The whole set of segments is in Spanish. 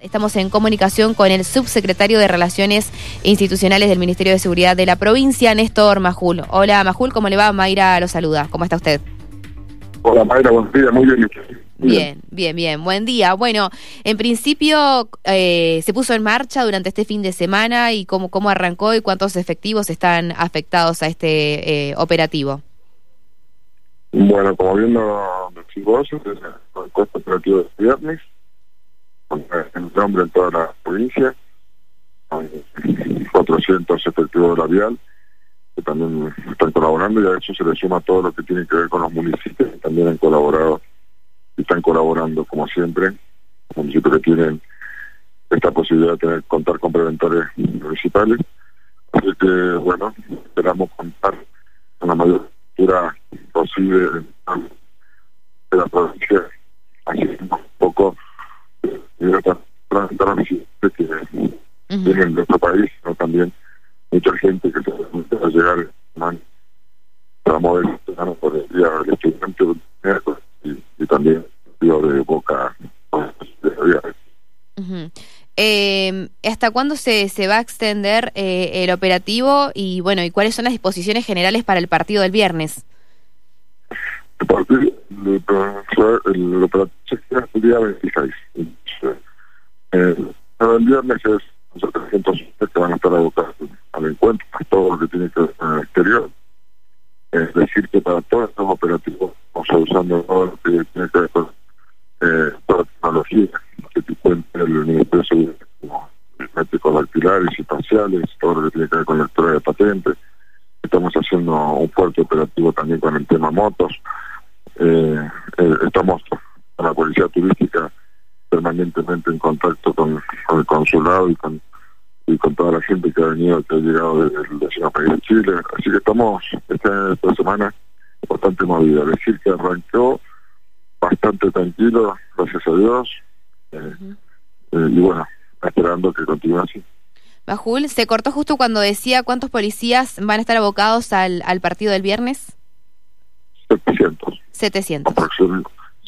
Estamos en comunicación con el subsecretario de Relaciones Institucionales del Ministerio de Seguridad de la provincia, Néstor Majul. Hola Majul, ¿cómo le va? Mayra lo saluda. ¿Cómo está usted? Hola Mayra, buen día, muy bien. Bien, bien, bien, buen día. Bueno, en principio eh, se puso en marcha durante este fin de semana y cómo, cómo arrancó y cuántos efectivos están afectados a este eh, operativo. Bueno, como bien lo decís es el operativo de viernes en nombre en toda la provincia, 400 efectivos de la vial que también están colaborando y a eso se le suma todo lo que tiene que ver con los municipios que también han colaborado y están colaborando como siempre, municipios que tienen esta posibilidad de tener, contar con preventores municipales. Así que, bueno, esperamos contar con la mayor estructura posible de la provincia, así un poco que tienen nuestro país, sino también mucha gente que se va a llegar para mover por el día del estudiante y, y también de boca de eh, ¿Hasta cuándo se, se va a extender eh, el operativo y bueno y cuáles son las disposiciones generales para el partido del viernes? El partido, el, el operativo el día 26. Eh, el viernes es 700 que van a estar abocados al encuentro, todo lo que tiene que ver con el exterior. Es decir, que para todos estos operativos a usando todo lo que tiene que ver con eh, toda la tecnología que encuentra el Ministerio de métricos dactilares y parciales, todo lo que tiene que ver con la lectura de patentes. Estamos haciendo un fuerte operativo también con el tema motos. Eh, eh, estamos con la policía turística permanentemente en contacto con, el consulado y con y con toda la gente que ha venido, que ha llegado desde el vecino país de Chile. Así que estamos esta, esta semana bastante movida. Decir que arrancó bastante tranquilo, gracias a Dios. Eh, eh, y bueno, esperando que continúe así. Bajul, se cortó justo cuando decía cuántos policías van a estar abocados al, al partido del viernes. 700. 700.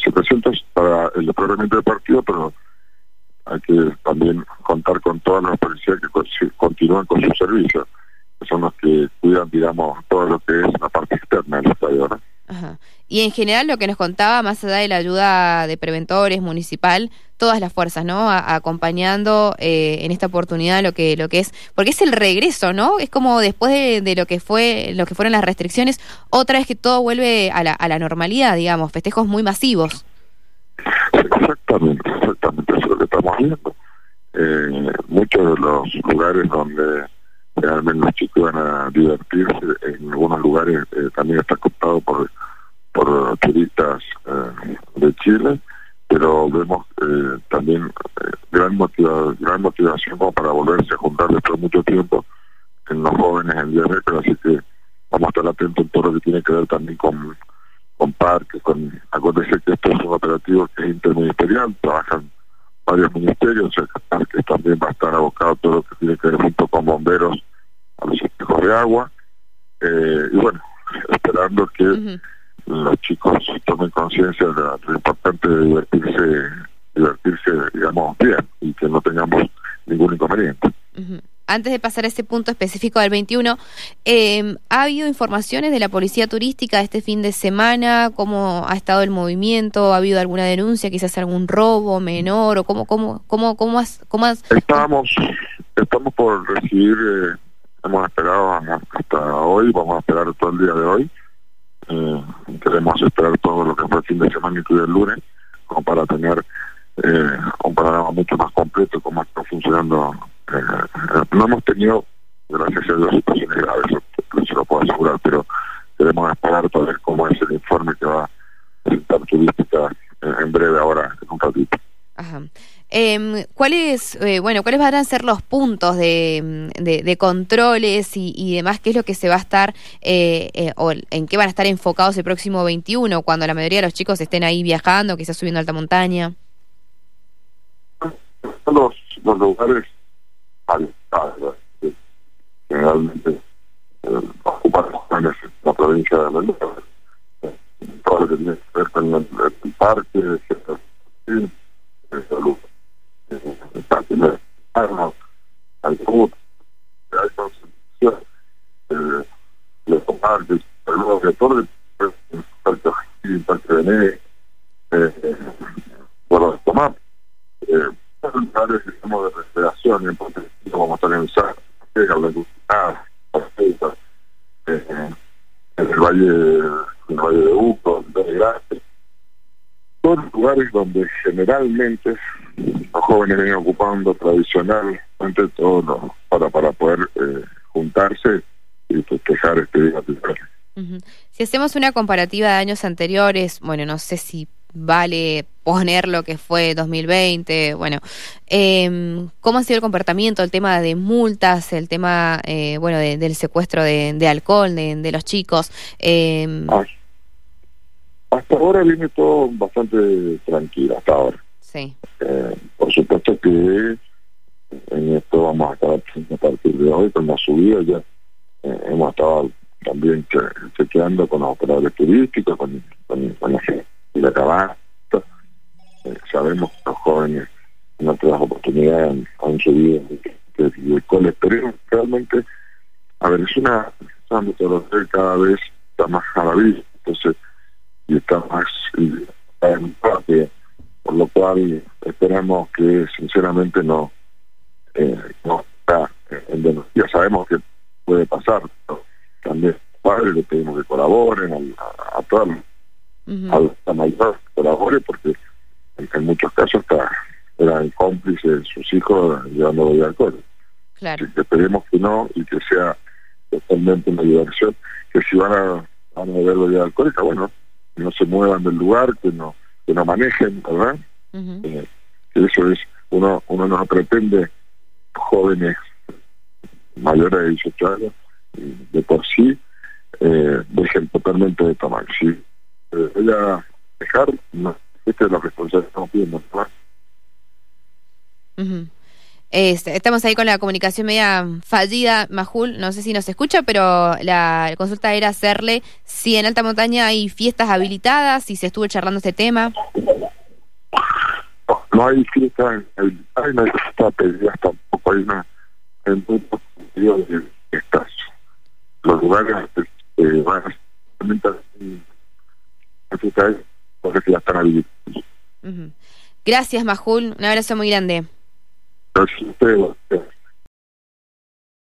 700 para el desplegamiento del partido, pero hay que también contar con todas las policías que continúan con su servicio, que son los que cuidan, digamos, todo lo que es la parte externa del estadio. Ajá. Y en general lo que nos contaba, más allá de la ayuda de preventores municipal, todas las fuerzas, ¿no? acompañando eh, en esta oportunidad lo que lo que es, porque es el regreso, ¿no? Es como después de, lo que fue, lo que fueron las restricciones, otra vez que todo vuelve a la, a la normalidad, digamos, festejos muy masivos. Exactamente, exactamente, eso es lo que estamos viendo. Eh, muchos de los lugares donde realmente los chicos van a divertirse, en algunos lugares eh, también está cooptado por por turistas eh, de Chile, pero vemos eh, también eh, gran, motiva gran motivación como para volverse a juntar después de mucho tiempo en los jóvenes en récord, así que vamos a estar atentos en todo lo que tiene que ver también con, con parques, con acuérdense que esto es un operativo que es interministerial, trabajan varios ministerios, el parques también va a estar abocado todo lo que tiene que ver junto con bomberos a los espejos de agua, y bueno, esperando que los chicos tomen conciencia de lo importante de divertirse, divertirse, digamos, bien y que no tengamos ningún inconveniente. Antes de pasar a ese punto específico del 21, eh, ¿ha habido informaciones de la policía turística este fin de semana? ¿Cómo ha estado el movimiento? ¿Ha habido alguna denuncia, quizás algún robo menor? ¿O cómo, cómo, cómo, cómo, has, cómo Estamos, estamos por recibir, eh, hemos esperado hasta hoy, vamos a esperar todo el día de hoy, eh, queremos esperar todo lo que fue el fin de semana y el lunes, como para tener eh, un panorama mucho más completo, cómo está funcionando. Eh, no hemos tenido, gracias a Dios, situaciones graves, eso lo puedo asegurar, pero queremos esperar para ver cómo es el informe que va a presentar turística en breve ahora, en un ratito. Ajá. Eh, ¿Cuáles, eh, bueno, cuáles van a ser los puntos de, de, controles y, y, demás? ¿Qué es lo que se va a estar eh, eh, o en qué van a estar enfocados el próximo 21 cuando la mayoría de los chicos estén ahí viajando, quizás subiendo alta montaña? Los, los lugares generalmente ocupan la provincia de Mendoza, todo lo que tiene que ver con el, el parque, Parque Bené, eh, bueno, tomar, eh, lugares digamos, de recreación, en vamos a San en eh, en el valle, en el valle de Uco, en el Grande, todos lugares donde generalmente los jóvenes vienen ocupando tradicionalmente todo para, para poder eh, juntarse y festejar este día. Si hacemos una comparativa de años anteriores, bueno, no sé si vale poner lo que fue 2020, bueno, eh, ¿cómo ha sido el comportamiento, el tema de multas, el tema, eh, bueno, del secuestro de, alcohol de, los chicos? Eh, hasta ahora viene todo bastante tranquilo, hasta ahora. Sí. Eh, por supuesto que en esto vamos a estar a partir de hoy con la subida ya eh, hemos estado también chequeando con los operadores turísticos, con, con, la gente de la eh, sabemos que los jóvenes en otras oportunidades han, subido el alcohol. Esperemos realmente, a ver, es una, una metodología cada vez está más a la vista, entonces y está más en parte, por lo cual esperamos que sinceramente no, eh, no está en denuncia. Sabemos que puede pasar, pero también padres le pedimos que colaboren, a, a todos, a la mayor que colabore, porque en, muchos casos está eran cómplices sus hijos llevando de alcohol. Claro. que esperemos que no y que sea totalmente una diversión, que si van a, van a beber bebida alcohólica, bueno, que no se muevan del lugar, que no que no manejen, ¿verdad? Eh, eso es, uno uno no pretende jóvenes mayores de 18 años, de por sí, eh, dejen totalmente de tomar. Si eh, voy a dejar, no, este es lo que estamos pidiendo, ¿no? Este, estamos ahí con la comunicación media fallida, Majul, no sé si nos escucha, pero la consulta era hacerle si en alta montaña hay fiestas habilitadas, si se estuvo charlando este tema. No, hay fiestas habilitadas, no hay fiestas pedidas tampoco, hay una en sentidos de estas. Los lugares eh, van a fiestas porque ya están habilitados. Gracias, Majul, un abrazo muy grande. Gracias a ustedes.